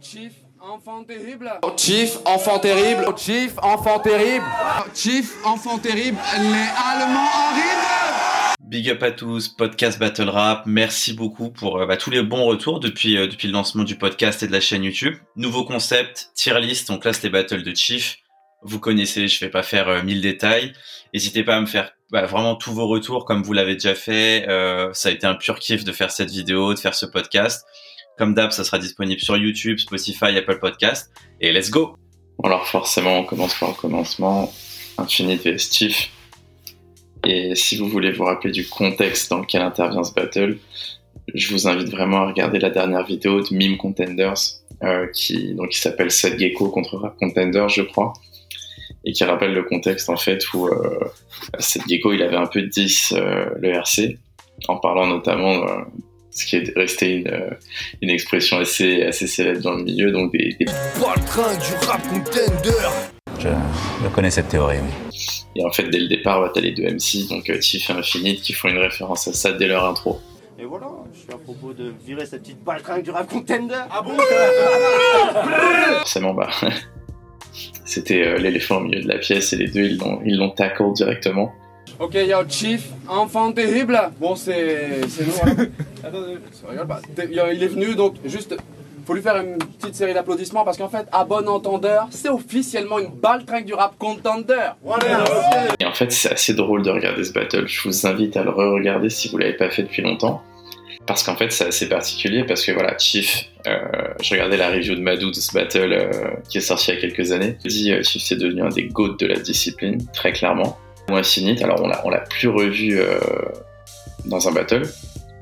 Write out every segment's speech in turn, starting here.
Chief, enfant terrible. Chief, enfant terrible. Chief, enfant terrible. Chief, enfant terrible. Les Allemands arrivent. Big up à tous, podcast Battle Rap. Merci beaucoup pour euh, bah, tous les bons retours depuis, euh, depuis le lancement du podcast et de la chaîne YouTube. Nouveau concept, tier list, on classe les battles de Chief. Vous connaissez, je vais pas faire euh, mille détails. N'hésitez pas à me faire bah, vraiment tous vos retours comme vous l'avez déjà fait. ça a été un pur kiff de faire cette vidéo, de faire ce podcast. Comme d'hab, ça sera disponible sur YouTube, Spotify, Apple Podcast. Et let's go Alors forcément, on commence par le commencement. Infinite Chief. Et si vous voulez vous rappeler du contexte dans lequel intervient ce battle, je vous invite vraiment à regarder la dernière vidéo de Meme Contenders, euh, qui donc qui s'appelle Seth Gecko contre Rap Contenders, je crois, et qui rappelle le contexte en fait où euh, Seth Gecko il avait un peu 10 euh, le RC, en parlant notamment euh, ce qui est resté une, euh, une, expression assez, assez célèbre dans le milieu, donc des... des... train du rap contender je, je, connais cette théorie, oui. Et en fait, dès le départ, t'as les deux MC, donc euh, Tiff et Infinite, qui font une référence à ça dès leur intro. Et voilà, je suis à propos de virer cette petite baltringue du rap contender. Ah bon? Forcément, bah... C'était euh, l'éléphant au milieu de la pièce et les deux, ils l'ont, ils l'ont tackle directement. Ok, yo, Chief, enfant terrible. Bon, c'est, c'est nous. Hein. Attendez, regarde pas. Il est venu, donc juste, faut lui faire une petite série d'applaudissements parce qu'en fait, à bon entendeur, c'est officiellement une baltringue du rap contender. Voilà. Et en fait, c'est assez drôle de regarder ce battle. Je vous invite à le re-regarder si vous l'avez pas fait depuis longtemps. Parce qu'en fait, c'est assez particulier parce que voilà, Chief, euh, je regardais la review de Madou de ce battle euh, qui est sorti il y a quelques années. Il dit euh, Chief, c'est devenu un des goats de la discipline, très clairement. Infinite, alors on l'a, on l'a plus revu euh, dans un battle.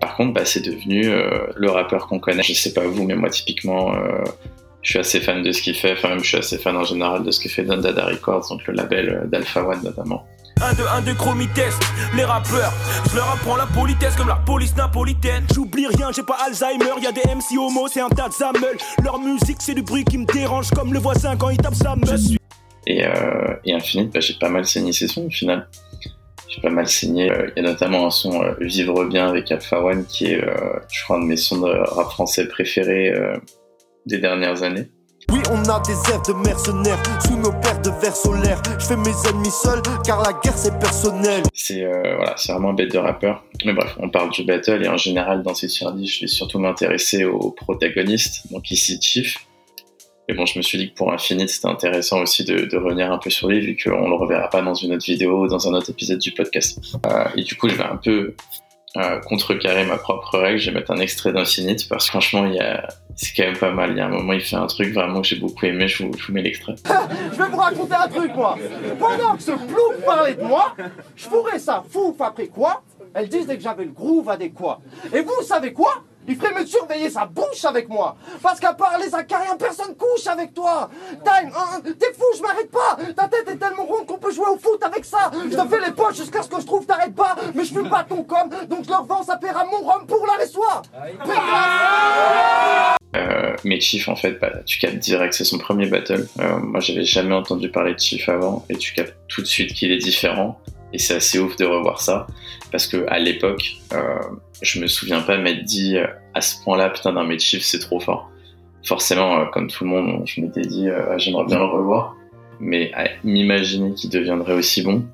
Par contre, bah, c'est devenu euh, le rappeur qu'on connaît. Je sais pas vous, mais moi typiquement, euh, je suis assez fan de ce qu'il fait. Enfin, même je suis assez fan en général de ce que fait Don Dada Records, donc le label d'Alpha One notamment. Un de un de chromitest, les rappeurs, je leur apprends la politesse comme la police napolitaine. J'oublie rien, j'ai pas Alzheimer, y a des MC homo, c'est un tas de. Leur musique, c'est du bruit qui me dérange comme le voisin quand il tape sa meule. Et, euh, et Infinite, bah, j'ai pas mal saigné ses sons au final. J'ai pas mal saigné. Il y a notamment un son euh, Vivre bien avec Alpha One qui est, euh, je crois, un de mes sons de rap français préférés des dernières années. Oui, on a des rêves de mercenaires sous nos paires de verres solaires. Je fais mes ennemis seuls car la guerre c'est personnel. C'est voilà, c'est vraiment un bête de rappeur. Mais bref, on parle du battle et en général dans ces tier je vais surtout m'intéresser aux protagonistes. Donc ici Chief, mais bon, je me suis dit que pour Infinite, c'était intéressant aussi de, revenir un peu sur lui, vu qu'on le reverra pas dans une autre vidéo ou dans un autre épisode du podcast. Euh, et du coup, je vais un peu euh, contrecarrer ma propre règle. Je vais mettre un extrait d'Infinite, parce que franchement, a... c'est quand même pas mal. Il y a un moment, il fait un truc vraiment que j'ai beaucoup aimé. Je vous, mets l'extrait. je vais vous raconter un truc, moi. Pendant que ce plouf parlait de moi, je fourrais ça fouf après quoi? Elle disait que j'avais le groove adéquat. Et vous savez quoi? Il ferait me surveiller sa bouche avec moi. Parce qu'à part les acariens, personne couche avec toi. Time, hein, t'es fou, je m'arrête pas. Ta tête est tellement ronde qu'on peut jouer au foot avec ça. Je te fais les poches jusqu'à ce que je trouve t'arrêtes pas. Mais je fume pas ton com, donc je leur vends ça paiera mon rhum pour la soie. Euh, mais Chief, en fait, bah, tu captes direct, c'est son premier battle. Euh, moi, j'avais jamais entendu parler de Chief avant, et tu captes tout de suite qu'il est différent. Et c'est assez ouf de revoir ça, parce que à l'époque, euh, je me souviens pas m'être dit euh, à ce point-là, putain, d'un mes Chief, c'est trop fort. Forcément, comme tout le monde, je m'étais dit, euh, j'aimerais bien le revoir. Mais à m'imaginer qu'il deviendrait aussi bon,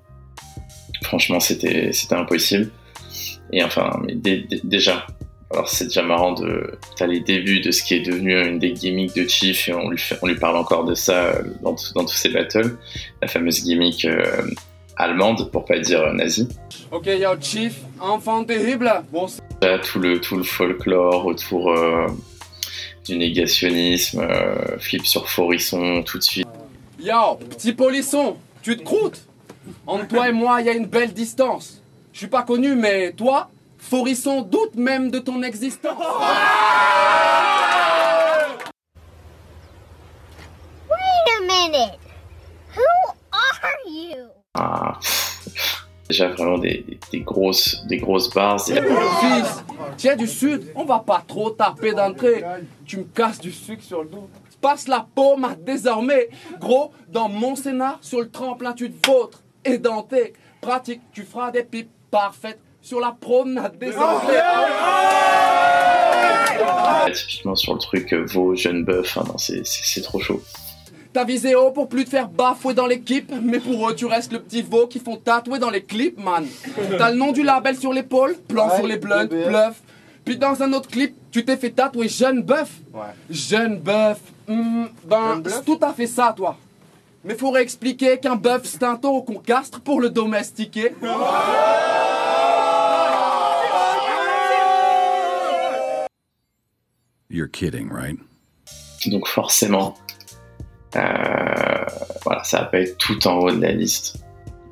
franchement, c'était impossible. Et enfin, mais dé, dé, déjà, alors c'est déjà marrant de t'as les débuts de ce qui est devenu une des gimmicks de Chief et on lui fait, on lui parle encore de ça dans, dans tous ses battles, la fameuse gimmick euh, allemande pour pas dire nazie. Ok, yo Chief, enfant terrible. Bon, Là, tout le tout le folklore autour euh, du négationnisme, euh, flip sur Forisson tout de suite. Yo, petit polisson, tu te croûtes? Entre toi et moi, il y a une belle distance. Je suis pas connu, mais toi, Forisson doute même de ton existence. Wait a minute. Who are you? Ah, déjà vraiment des, des, des, grosses des grosses barres. Fils, tiens du sud, on va pas trop taper d'entrée. Tu me casses du sucre sur le dos. Passe la paume à désormais. Gros, dans mon Sénat, sur le tremplin, tu te vautres. Édenté, pratique, tu feras des pipes parfaites sur la promenade des Anglais. Typiquement sur le truc euh, Vaux, jeune bœuf, hein, non, c'est- c'est c'est trop chaud. T'as visé haut pour plus te faire bafouer dans l'équipe, mais pour eux, tu restes le petit veau qui font tatouer dans les clips, man. T'as le nom du label sur l'épaule, plan Ouais, sur les blunts, bluff. Puis dans un autre clip, tu t'es fait tatouer jeune bœuf. Ouais. Jeune bœuf. Hmm, ben, Jeune c'est tout à fait ça, toi. Mais faudrait expliquer qu'un bœuf, c'est un taureau qu'on castre pour le domestiquer. You're kidding, right? Donc forcément, euh, voilà, ça va pas être tout en haut de la liste.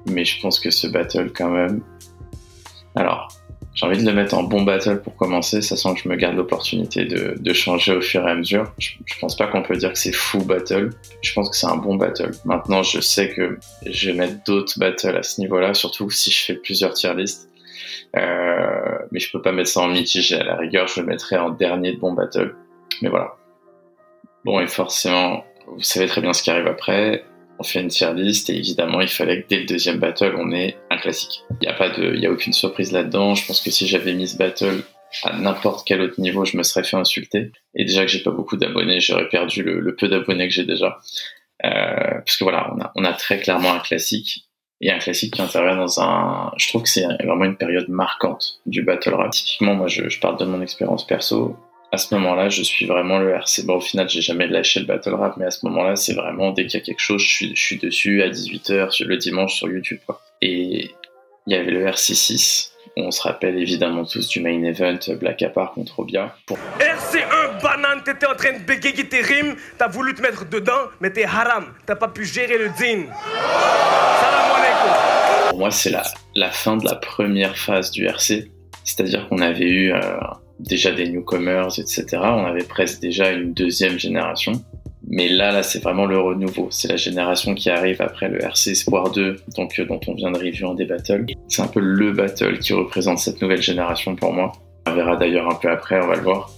Mais je pense que ce battle quand même... Alors, j'ai envie de le mettre en bon battle pour commencer, ça sent que je me garde l'opportunité de, changer au fur et à mesure. Je, je pense pas qu'on peut dire que c'est fou battle, je pense que c'est un bon battle. Maintenant, je sais que je vais mettre d'autres battles à ce niveau-là, surtout si je fais plusieurs tier lists. Euh, mais je peux pas mettre ça en mitigé, à la rigueur, je le mettrai en dernier de bon battle. Mais voilà. Bon, et forcément, vous savez très bien ce qui arrive après. On fait une tier list et évidemment, il fallait que dès le deuxième battle, on ait un classique. Il n'y a pas de, il y a aucune surprise là-dedans. Je pense que si j'avais mis ce battle à n'importe quel autre niveau, je me serais fait insulter. Et déjà que j'ai pas beaucoup d'abonnés, j'aurais perdu le, peu d'abonnés que j'ai déjà. Euh, parce que voilà, on a très clairement un classique. Et un classique qui intervient dans un... Je trouve que c'est vraiment une période marquante du battle rap. Typiquement, moi, je, parle de mon expérience perso à ce moment-là, je suis vraiment le RC. Bon, au final, j'ai jamais lâché le battle rap, mais à ce moment-là, c'est vraiment dès qu'il y a quelque chose, je suis, dessus à 18h le dimanche sur YouTube. Et il y avait le RC6. On se rappelle évidemment tous du main event Black Apart contre Obia. Pour RC1 banane, t'étais en train de bégayer tes rimes, t'as voulu te mettre dedans, mais t'es haram, t'as pas pu gérer le din. Pour moi, c'est la, fin de la première phase du RC. C'est-à-dire qu'on avait eu euh, déjà des newcomers, etc. On avait presque déjà une deuxième génération. Mais là, là, c'est vraiment le renouveau. C'est la génération qui arrive après le RC Espoir 2, donc, euh, dont on vient de review en des battles. C'est un peu le battle qui représente cette nouvelle génération pour moi. On verra d'ailleurs un peu après, on va le voir.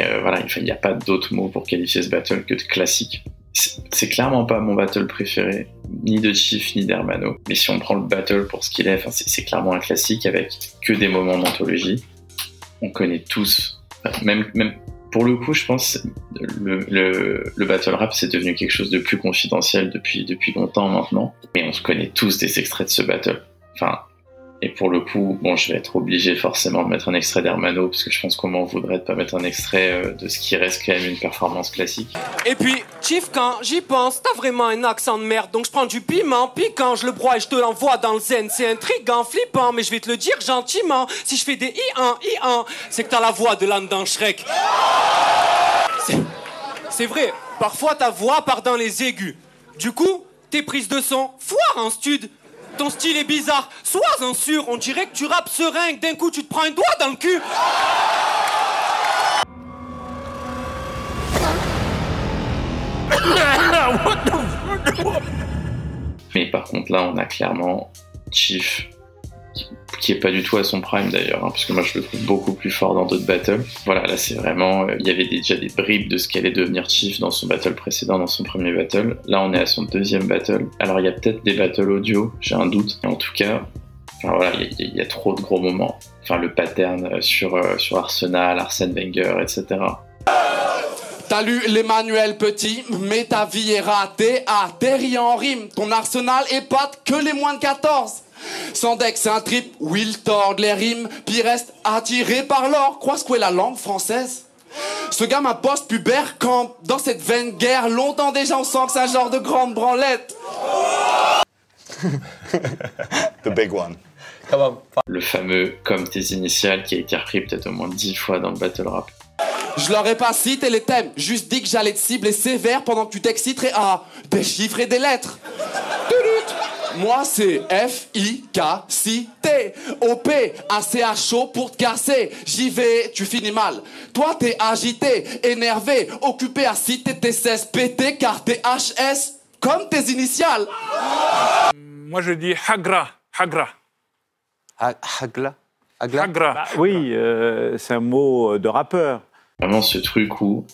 Euh, voilà, il n'y a pas d'autre mot pour qualifier ce battle que de classique. C'est clairement pas mon battle préféré, ni de Chief ni d'Hermano. Mais si on prend le battle pour ce qu'il est, c'est clairement un classique avec que des moments d'anthologie. On connaît tous, même, même pour le coup, je pense le, le, le battle rap c'est devenu quelque chose de plus confidentiel depuis depuis longtemps maintenant. Et on se connaît tous des extraits de ce battle. Enfin, et pour le coup, bon, je vais être obligé forcément de mettre un extrait d'Hermano parce que je pense qu'on m'en voudrait de pas mettre un extrait euh, de ce qui reste quand même une performance classique. Et puis, Chief, quand j'y pense, t'as vraiment un accent de merde. Donc je prends du piment piquant, je le broie et je te l'envoie dans le zen. C'est intriguant, flippant, mais je vais te le dire gentiment. Si je fais des i-1, i-1, c'est que t'as la voix de l'âne dans Shrek. C'est- C'est vrai, parfois ta voix part dans les aigus. Du coup, tes prises de son, foire en stud. Ton style est bizarre, sois-en sûr, on dirait que tu rappes serein, que d'un coup tu te prends un doigt dans le cul. Mais par contre, là, on a clairement Chief, qui- est pas du tout à son prime d'ailleurs, hein, parce que moi je le trouve beaucoup plus fort dans d'autres battles. Voilà, là c'est vraiment. euh, Il y avait déjà des bribes de ce qu'allait devenir Chief dans son battle précédent, dans son premier battle. Là, on est à son deuxième battle. Alors, il y a peut-être des battles audio, j'ai un doute. Mais en tout cas, voilà, il y, a- trop de gros moments. Enfin, le pattern euh, sur, euh, sur Arsenal, Arsène Wenger, etc. T'as lu l'Emmanuel Petit, mais ta vie est ratée, atterri en rime. Ton arsenal épate que les moins de 14. Son deck c'est un trip où il tord les rimes, puis il reste attiré par l'or. Crois ce qu'est la langue française Ce gamin post-pubère campe dans cette vaine guerre. Longtemps déjà on sent que c'est un genre de grande branlette. The big one. Le fameux comme tes initiales qui a été repris peut-être au moins dix fois dans le battle rap. Je leur ai pas cité les thèmes, juste dit que j'allais te cibler sévère pendant que tu t'exciterais à des chiffres et des lettres. Moi c'est F I K C T O P A C H O pour te casser. J'y vais, tu finis mal. Toi t'es agité, énervé, occupé à citer tes 16 PT car t'es HS comme tes initiales. Moi, je dis Hagra. Hagra. Hagla? Hagla? Hagra. oui, euh, c'est un mot de rappeur. Vraiment ce truc où,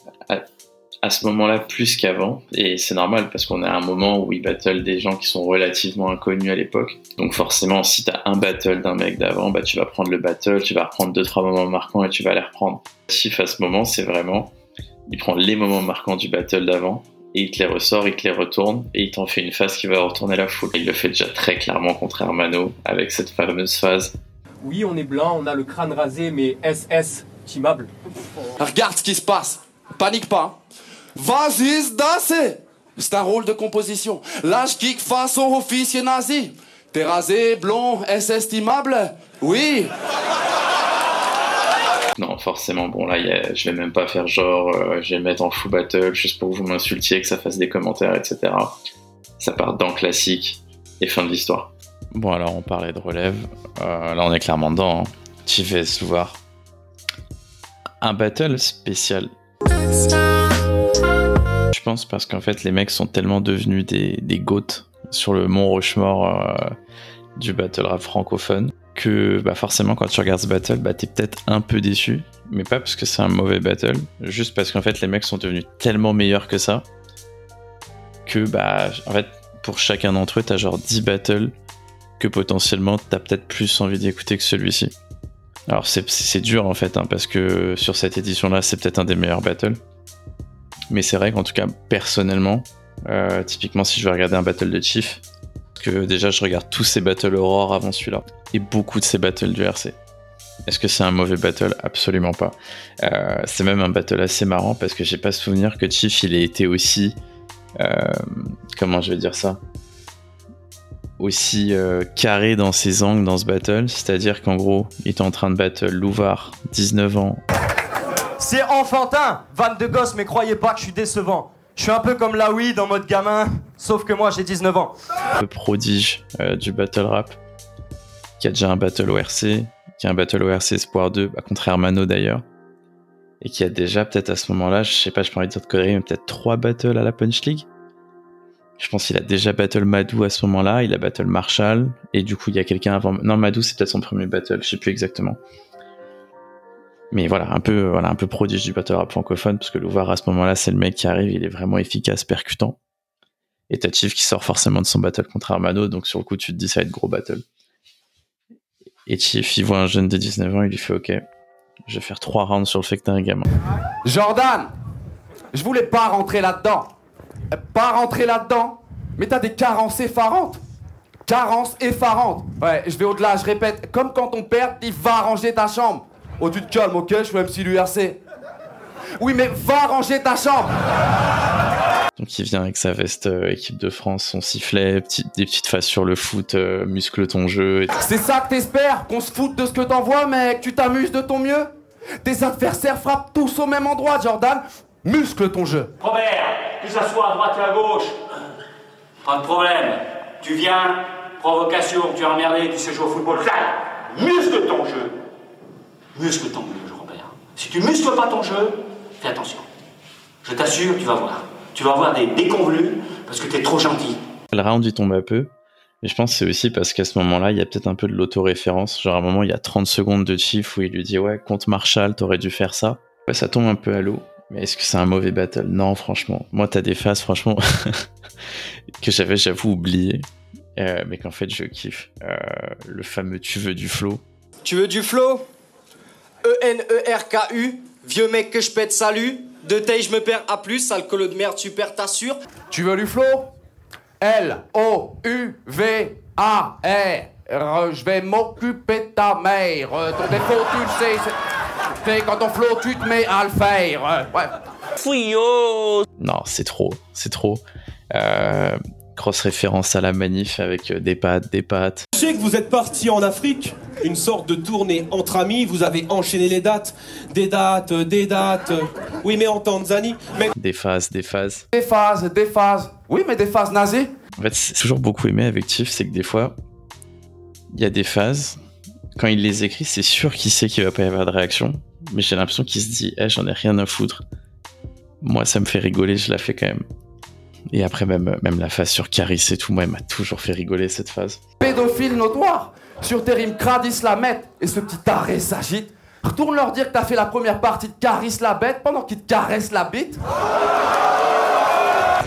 à, ce moment-là plus qu'avant, et c'est normal parce qu'on a un moment où il battle des gens qui sont relativement inconnus à l'époque. Donc forcément, si t'as un battle d'un mec d'avant, bah tu vas prendre le battle, tu vas reprendre deux trois moments marquants et tu vas les reprendre. Chief à ce moment, c'est vraiment, il prend les moments marquants du battle d'avant et il te les ressort, il te les retourne et il t'en fait une phase qui va retourner la foule. Il le fait déjà très clairement contre Hermano avec cette fameuse phase. Oui, on est blanc, on a le crâne rasé, mais SS, timable. Regarde ce qui se passe. Panique pas. Vas-y, se danser. C'est un rôle de composition. Là, je kick façon officier nazi. T'es rasé, blond, est estimable? Oui. Non, forcément, bon là, y a- je vais même pas faire genre, euh, je vais le mettre en full battle juste pour que vous m'insultiez, que ça fasse des commentaires, etc. Ça part dans classique et fin de l'histoire. Bon, alors on parlait de relève. Euh, là, on est clairement dedans. Hein. Chief vs Louvard. Un battle spécial. Parce qu'en fait, les mecs sont tellement devenus des, des goats sur le mont Rochemort euh, du battle rap francophone que bah, forcément, quand tu regardes ce battle, bah, t'es peut-être un peu déçu. Mais pas parce que c'est un mauvais battle, juste parce qu'en fait, les mecs sont devenus tellement meilleurs que ça que, bah, en fait, pour chacun d'entre eux, t'as genre 10 battles que potentiellement t'as peut-être plus envie d'écouter que celui-ci. Alors c'est- c'est dur en fait, hein, parce que sur cette édition-là, c'est peut-être un des meilleurs battles. Mais c'est vrai qu'en tout cas, personnellement, euh, typiquement si je vais regarder un battle de Chief, que déjà je regarde tous ces battles Aurore avant celui-là, et beaucoup de ces battles du RC. Est-ce que c'est un mauvais battle? Absolument pas. Euh, c'est même un battle assez marrant parce que j'ai pas souvenir que Chief il ait été aussi. euh, comment je vais dire ça? Aussi carré dans ses angles dans ce battle, c'est-à-dire qu'en gros, il était en train de battle Louvard, 19 ans, C'est enfantin, vanne de gosse, mais croyez pas que je suis décevant. Je suis un peu comme la weed en mode gamin, sauf que moi j'ai 19 ans. le prodige euh, du battle rap, qui a déjà un battle ORC, qui a un battle ORC Espoir 2, bah, contre Hermano d'ailleurs, et qui a déjà peut-être à ce moment-là, je sais pas, je peux envie de dire de mais peut-être 3 battles à la Punch League. Je pense qu'il a déjà battle Madou à ce moment-là, il a battle Marshall, et du coup il y a quelqu'un avant. Non, Madou c'est peut-être son premier battle, je sais plus exactement. Mais voilà, un peu, voilà, un peu prodige du battle rap francophone, parce que Louvard à ce moment-là, c'est le mec qui arrive, il est vraiment efficace, percutant. Et t'as Chief qui sort forcément de son battle contre Armano, donc sur le coup, tu te dis ça va être gros battle. Et Chief, il voit un jeune de 19 ans, il lui fait Ok, je vais faire trois rounds sur le fait que t'es un gamin. Jordan, je voulais pas rentrer là-dedans. Euh, Pas rentrer là-dedans, mais t'as des carences effarantes. Carences effarantes. Ouais, je vais au-delà, je répète, comme quand ton père dit va ranger ta chambre. Oh, tu te calmes, ok, je suis MC l'URC. Oui, mais va ranger ta chambre. Donc il vient avec sa veste euh, équipe de France, son sifflet, petit- des petites faces sur le foot, euh, muscle ton jeu. Et... C'est ça que t'espères Qu'on se foute de ce que t'envoies, mec Tu t'amuses de ton mieux Tes adversaires frappent tous au même endroit, Jordan. Muscle ton jeu. Robert, que ça soit à droite et à gauche. Pas de problème. Tu viens, provocation, tu es emmerdé, tu sais jouer au football. Flac Muscle ton jeu. Muscle ton jeu, Robert. Si tu muscles pas ton jeu, fais attention. Je t'assure, tu vas voir. Tu vas avoir des déconvenus parce que t'es trop gentil. Le round il tombe un peu. Mais je pense que c'est aussi parce qu'à ce moment-là, il y a peut-être un peu de l'autoréférence. Genre à un moment, il y a 30 secondes de Chief où il lui dit Ouais, contre Marshall, t'aurais dû faire ça. Ouais, ça tombe un peu à l'eau. Mais est-ce que c'est un mauvais battle? Non, franchement. Moi, t'as des phases, franchement, que j'avais, j'avoue, oublié. Euh, mais qu'en fait, je kiffe. Euh, le fameux Tu veux du flow. Tu veux du flow? E-N-E-R-K-U, vieux mec que je pète salut. De taille je me perds à plus, alcoolo de merde, super t'assure. Tu veux du flow? L-O-U-V-A-R. Je vais m'occuper de ta mère. Euh, Ton défaut, tu le sais. c'est- C'est quand on flow, tu te mets à le faire. Euh, Ouais. Fouillot Non, c'est trop, c'est trop. Euh, grosse référence à la manif avec euh, des pattes, des pattes. Je sais que vous êtes parti en Afrique, une sorte de tournée entre amis, vous avez enchaîné les dates, des dates, euh, des dates. euh, Oui, mais en Tanzanie. Mais Des phases, des phases. Des phases, des phases. Oui, mais des phases nazies. En fait, c'est toujours beaucoup aimé avec Tiff, c'est que des fois, il y a des phases, quand il les écrit, c'est sûr qu'il sait qu'il va pas y avoir de réaction, mais j'ai l'impression qu'il se dit, eh, j'en ai rien à foutre. Moi, ça me fait rigoler, je la fais quand même. Et après, même, même la phase sur Caris et tout, moi, elle m'a toujours fait rigoler cette phase. Pédophile notoire. Sur tes rimes crades, ils se la mettent. Et ce petit taré s'agite. Retourne leur dire que t'as fait la première partie de Carisse la bête pendant qu'ils te caressent la bite.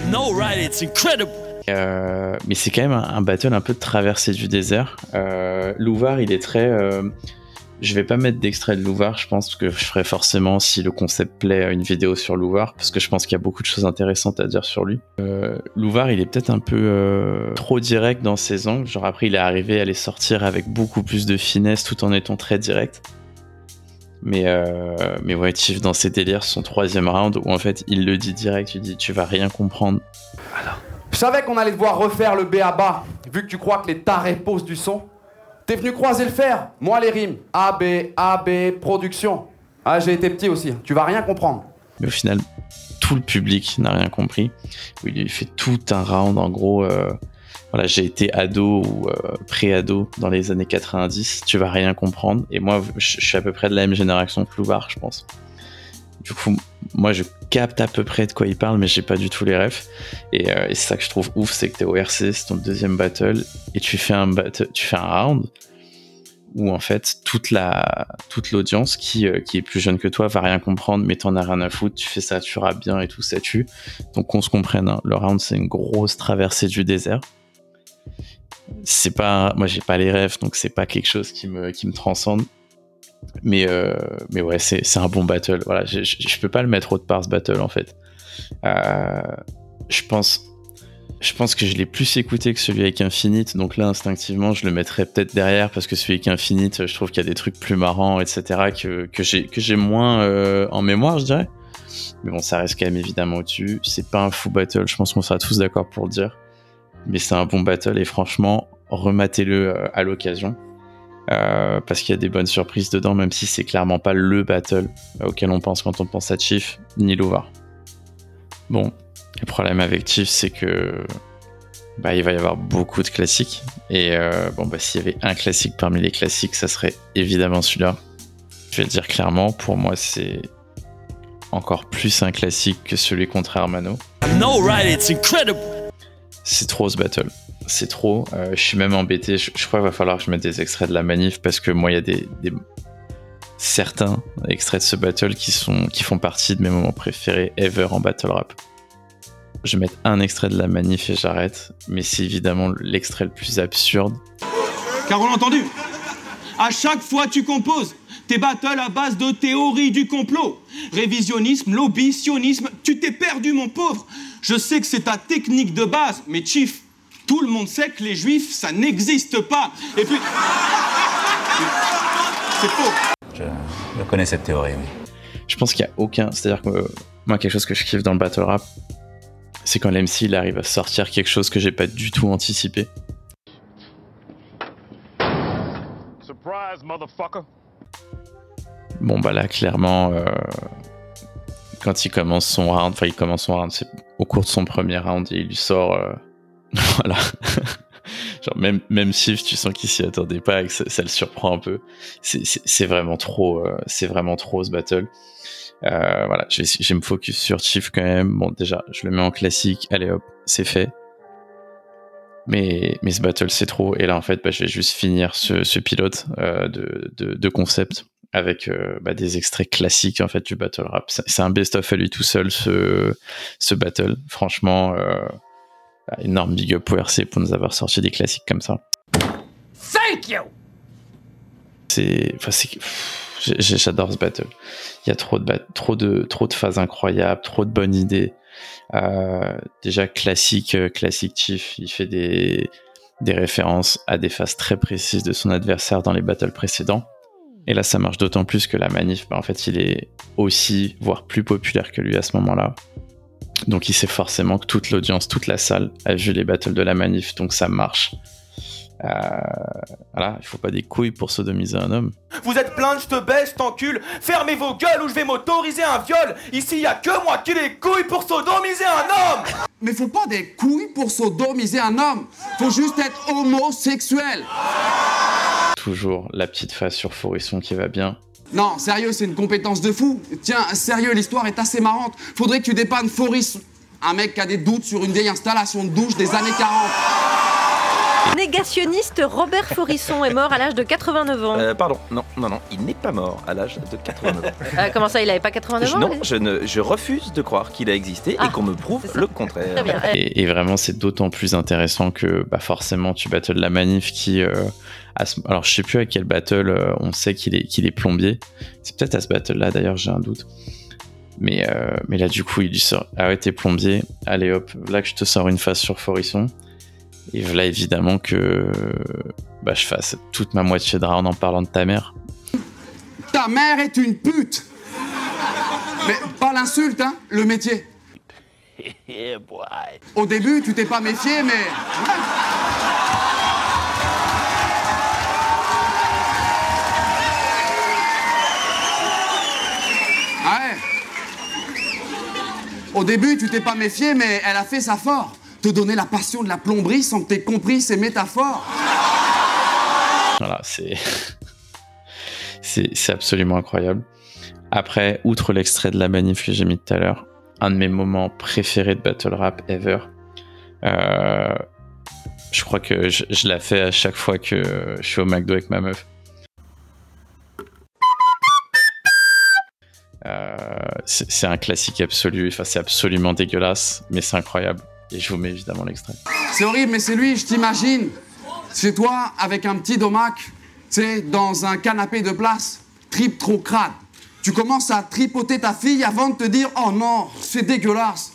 No, right, it's incredible. Euh, mais c'est quand même un, un battle un peu de traversée du désert. Euh, Louvard, il est très. Je vais pas mettre d'extrait de Louvard, je pense que je ferai forcément, si le concept plaît, une vidéo sur Louvard, parce que je pense qu'il y a beaucoup de choses intéressantes à dire sur lui. Euh, Louvard, il est peut-être un peu euh, trop direct dans ses angles. Genre après, il est arrivé à les sortir avec beaucoup plus de finesse tout en étant très direct. Mais, euh, mais ouais, Chief, dans ses délires, son troisième round, où en fait, il le dit direct, il dit Tu vas rien comprendre. Je savais qu'on allait devoir refaire le B à bas, vu que tu crois que les tarés posent du son. T'es venu croiser le fer, moi les rimes. A, B, A, B, production. Ah, j'ai été petit aussi, tu vas rien comprendre. Mais au final, tout le public n'a rien compris. Il fait tout un round, en gros. euh, voilà, j'ai été ado ou euh, pré-ado dans les années 90, tu vas rien comprendre. Et moi, je suis à peu près de la même génération que Louvard, je pense. Du coup, moi, je capte à peu près de quoi il parle, mais j'ai pas du tout les refs. Et, euh, c'est ça que je trouve ouf, c'est que t'es au RC, c'est ton deuxième battle, et tu fais un round où en fait toute la toute l'audience qui euh, qui est plus jeune que toi va rien comprendre, mais t'en as rien à foutre. Tu fais ça, tu rappes bien et tout, ça tue. Donc qu'on se comprenne, hein, le round c'est une grosse traversée du désert. C'est pas, moi j'ai pas les rêves, donc c'est pas quelque chose qui me transcende. Mais, euh, mais ouais, c'est un bon battle. Voilà, je, je, peux pas le mettre autre part ce battle en fait. Euh, je pense, je pense que je l'ai plus écouté que celui avec Infinite. Donc là, instinctivement, je le mettrais peut-être derrière parce que celui avec Infinite, je trouve qu'il y a des trucs plus marrants, etc. que, que j'ai moins euh, en mémoire, je dirais. Mais bon, ça reste quand même évidemment au-dessus. C'est pas un fou battle. Je pense qu'on sera tous d'accord pour le dire. Mais c'est un bon battle et franchement, rematez-le à l'occasion. Euh, parce qu'il y a des bonnes surprises dedans, même si c'est clairement pas le battle auquel on pense quand on pense à Chief, ni Louvard. Bon, le problème avec Chief, c'est que bah, il va y avoir beaucoup de classiques. Et euh, bon, bah, s'il y avait un classique parmi les classiques, ça serait évidemment celui-là. Je vais le dire clairement, pour moi, c'est encore plus un classique que celui contre Hermano. No, right, it's incredible. C'est trop ce battle. C'est trop. Euh, je suis même embêté. Je, crois qu'il va falloir que je mette des extraits de la manif parce que moi, il y a des, des- certains extraits de ce battle qui, sont, qui font partie de mes moments préférés ever en battle rap. Je vais mettre un extrait de la manif et j'arrête. Mais c'est évidemment l'extrait le plus absurde. Car on l'a entendu. À chaque fois tu composes tes battles à base de théorie du complot. Révisionnisme, lobby, sionisme, tu t'es perdu mon pauvre. Je sais que c'est ta technique de base, mais Chief, tout le monde sait que les juifs, ça n'existe pas. Et puis... C'est faux. Je, je connais cette théorie, oui. Je pense qu'il n'y a aucun. C'est-à-dire que euh, moi, quelque chose que je kiffe dans le battle rap, c'est quand l'MC il arrive à sortir quelque chose que j'ai pas du tout anticipé. Surprise, motherfucker. Bon, bah là, clairement, euh, quand il commence son round, enfin, il commence son round, c'est au cours de son premier round, et il lui sort. euh, voilà. Genre, même, même Shift, tu sens qu'il s'y attendait pas et que ça, le surprend un peu. C'est- vraiment trop, euh, c'est vraiment trop ce battle. Voilà, je vais, je me focus sur Chief quand même. Bon, déjà, je le mets en classique. Allez hop, c'est fait. Mais, mais ce battle, c'est trop. Et là, en fait, bah, je vais juste finir ce, pilote de concept avec euh, bah, des extraits classiques en fait du battle rap. C'est un best-of à lui tout seul, ce, ce battle. Franchement, euh, bah, énorme big up au RC pour nous avoir sorti des classiques comme ça. Thank you! C'est, enfin, j'adore ce battle. Il y a trop de, trop de, trop de phases incroyables, trop de bonnes idées. Euh, déjà classique, euh, classique Chief, il fait des, des références à des phases très précises de son adversaire dans les battles précédents. Et là, ça marche d'autant plus que la manif, bah, en fait, il est aussi, voire plus populaire que lui à ce moment-là. Donc, il sait forcément que toute l'audience, toute la salle a vu les battles de la manif, donc ça marche. Euh, voilà, il faut pas des couilles pour sodomiser un homme. Vous êtes plein, je te baisse, je t'encule. Fermez vos gueules ou je vais m'autoriser un viol. Ici, y a que moi qui ai les couilles pour sodomiser un homme. Mais faut pas des couilles pour sodomiser un homme. Faut juste être homosexuel. Toujours la petite face sur Forisson qui va bien. Non, sérieux, c'est une compétence de fou. Tiens, sérieux, l'histoire est assez marrante. Faudrait que tu dépannes Foris, un mec qui a des doutes sur une vieille installation de douche des années 40. Négationniste Robert Forisson est mort à l'âge de 89 ans. Euh, pardon, non, non, non, il n'est pas mort à l'âge de 89 ans. Euh, comment ça, il avait pas 89 Je- ans non, je, ne, je refuse de croire qu'il a existé Ah, et qu'on me prouve le contraire. Très bien. Et, et vraiment, c'est d'autant plus intéressant que bah, forcément, tu battles la manif qui. euh, à ce- alors, je sais plus à quel battle euh, on sait qu'il est, qu'il est plombier. C'est peut-être à ce battle-là, d'ailleurs, j'ai un doute. Mais, euh, mais là, du coup, il lui sort Ah ouais, t'es plombier. Allez hop, là que je te sors une face sur Forisson. Et là, évidemment, que bah, je fasse toute ma moitié de round en parlant de ta mère. Ta mère est une pute Mais pas l'insulte, hein, le métier. Au début, tu t'es pas méfié, mais... Au début, tu t'es pas méfié, mais elle a fait sa fort. Te donner la passion de la plomberie sans que t'aies compris ses métaphores. Voilà, c'est. c'est absolument incroyable. Après, outre l'extrait de la manif que j'ai mis tout à l'heure, un de mes moments préférés de battle rap ever. euh, je crois que je, je la fais à chaque fois que je suis au McDo avec ma meuf. C'est c'est un classique absolu, enfin c'est absolument dégueulasse, mais c'est incroyable. Et je vous mets évidemment l'extrait. C'est horrible, mais c'est lui, je t'imagine. Chez toi, avec un petit domac, tu sais, dans un canapé de place, trip trop crade. Tu commences à tripoter ta fille avant de te dire Oh non, c'est dégueulasse.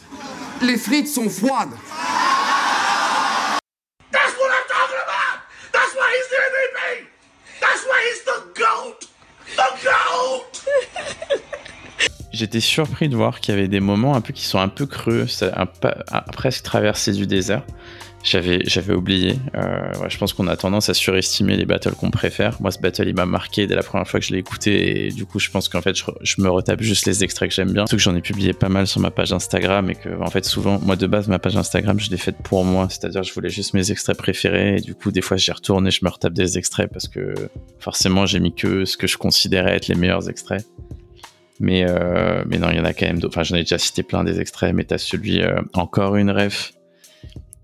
Les frites sont froides. J'étais surpris de voir qu'il y avait des moments un peu qui sont un peu creux, un, presque traversée du désert. J'avais, oublié. Euh, je pense qu'on a tendance à surestimer les battles qu'on préfère. Moi, ce battle, il m'a marqué dès la première fois que je l'ai écouté. Et du coup, je pense qu'en fait, je me retape juste les extraits que j'aime bien. Surtout que j'en ai publié pas mal sur ma page Instagram. Et que, en fait, souvent, moi, de base, ma page Instagram, je l'ai faite pour moi. C'est-à-dire, je voulais juste mes extraits préférés. Et du coup, des fois, j'y retourne et je me retape des extraits parce que forcément, j'ai mis que ce que je considérais être les meilleurs extraits. Mais, euh, mais non, il y en a quand même d'autres. Enfin, j'en ai déjà cité plein des extraits, mais t'as celui, euh, encore une ref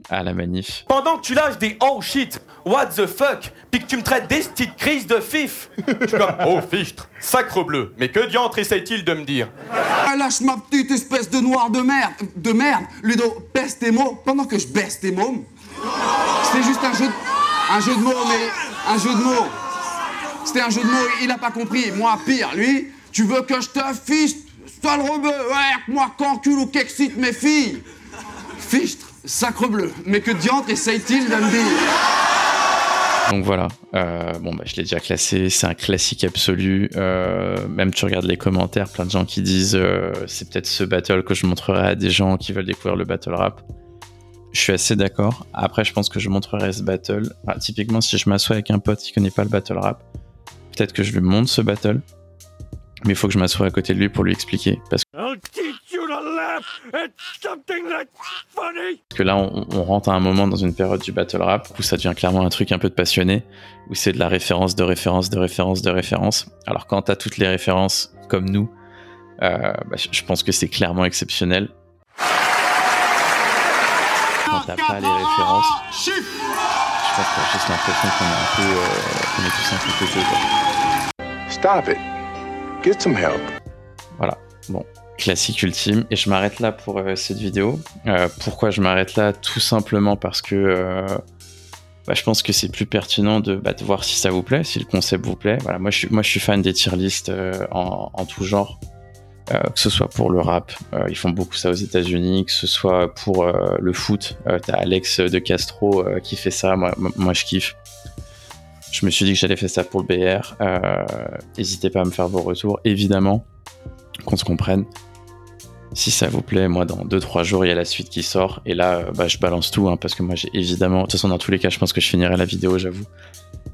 à la manif. Pendant que tu lâches des oh shit, what the fuck, puis que tu me traites des petites crises de fif, je suis comme oh fichtre, sacre bleu, mais que diantre essaye-t-il de me dire? Ah, lâche ma petite espèce de noir de merde. De merde. Ludo, baisse tes mots pendant que je baisse tes mômes. C'était juste un jeu, de, un jeu de mots, mais un jeu de mots. C'était un jeu de mots, il a pas compris. Moi, pire, lui, tu veux que je te fiste Sale rebeu, ouais, moi qu'encule ou qu'excite mes filles. Fichtre, sacre bleu. Mais que diantre essaye-t-il de me Donc voilà, euh, bon bah je l'ai déjà classé, c'est un classique absolu. Euh, même tu regardes les commentaires, plein de gens qui disent euh, c'est peut-être ce battle que je montrerai à des gens qui veulent découvrir le battle rap. Je suis assez d'accord. Après, je pense que je montrerai ce battle. Typiquement, si je m'assois avec un pote qui connaît pas le battle rap, peut-être que je lui montre ce battle. Mais il faut que je m'assoie à côté de lui pour lui expliquer. Parce I'll teach you to laugh at something that's funny! que là, on, on rentre à un moment dans une période du battle rap où ça devient clairement un truc un peu de passionné, où c'est de la référence, de référence, de référence, de référence. Alors quand t'as toutes les références comme nous, euh, bah, je- pense que c'est clairement exceptionnel. Quand t'as pas les références, je pense que t'as juste l'impression qu'on est un peu, euh, qu'on est tous un peu. Stop it. Get some help. Voilà, bon, classique ultime. Et je m'arrête là pour euh, cette vidéo. Euh, pourquoi je m'arrête là? Tout simplement parce que euh, bah, je pense que c'est plus pertinent de, bah, de voir si ça vous plaît, si le concept vous plaît. Voilà, moi je suis, moi, je suis fan des tier lists en, en tout genre. Que ce soit pour le rap, ils font beaucoup ça aux États-Unis, que ce soit pour le foot, t'as Alex de Castro qui fait ça, moi- moi, je kiffe. Je me suis dit que j'allais faire ça pour le BR. Euh, N'hésitez pas à me faire vos retours, évidemment, qu'on se comprenne. Si ça vous plaît, moi dans 2-3 jours il y a la suite qui sort et là euh, bah, je balance tout hein, parce que moi j'ai évidemment, de toute façon dans tous les cas je pense que je finirai la vidéo j'avoue.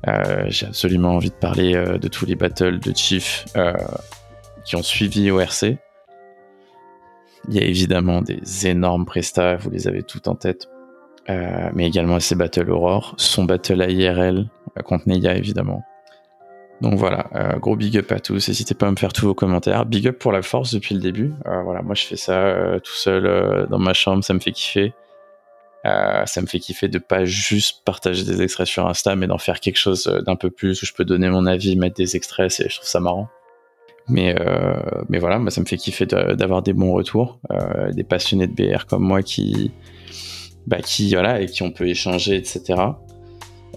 Euh, j'ai absolument envie de parler de tous les battles de Chief qui ont suivi ORC. Il y a évidemment des énormes prestats, vous les avez toutes en tête. Euh, mais également ses battles Aurore, son battle à IRL euh, contre Neya évidemment. Donc voilà, euh, gros big up à tous. N'hésitez pas à me faire tous vos commentaires. Big up pour la force depuis le début. Voilà, moi je fais ça tout seul dans ma chambre, ça me fait kiffer. Ça me fait kiffer de pas juste partager des extraits sur Insta, mais d'en faire quelque chose d'un peu plus où je peux donner mon avis, mettre des extraits, je trouve ça marrant. Mais, mais voilà, ça me fait kiffer d'avoir des bons retours, des passionnés de BR comme moi qui, bah, qui, voilà, et qui on peut échanger, etc.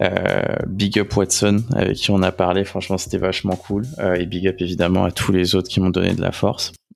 Euh, big up Watson, avec qui on a parlé, franchement, c'était vachement cool. Euh, et big up évidemment à tous les autres qui m'ont donné de la force.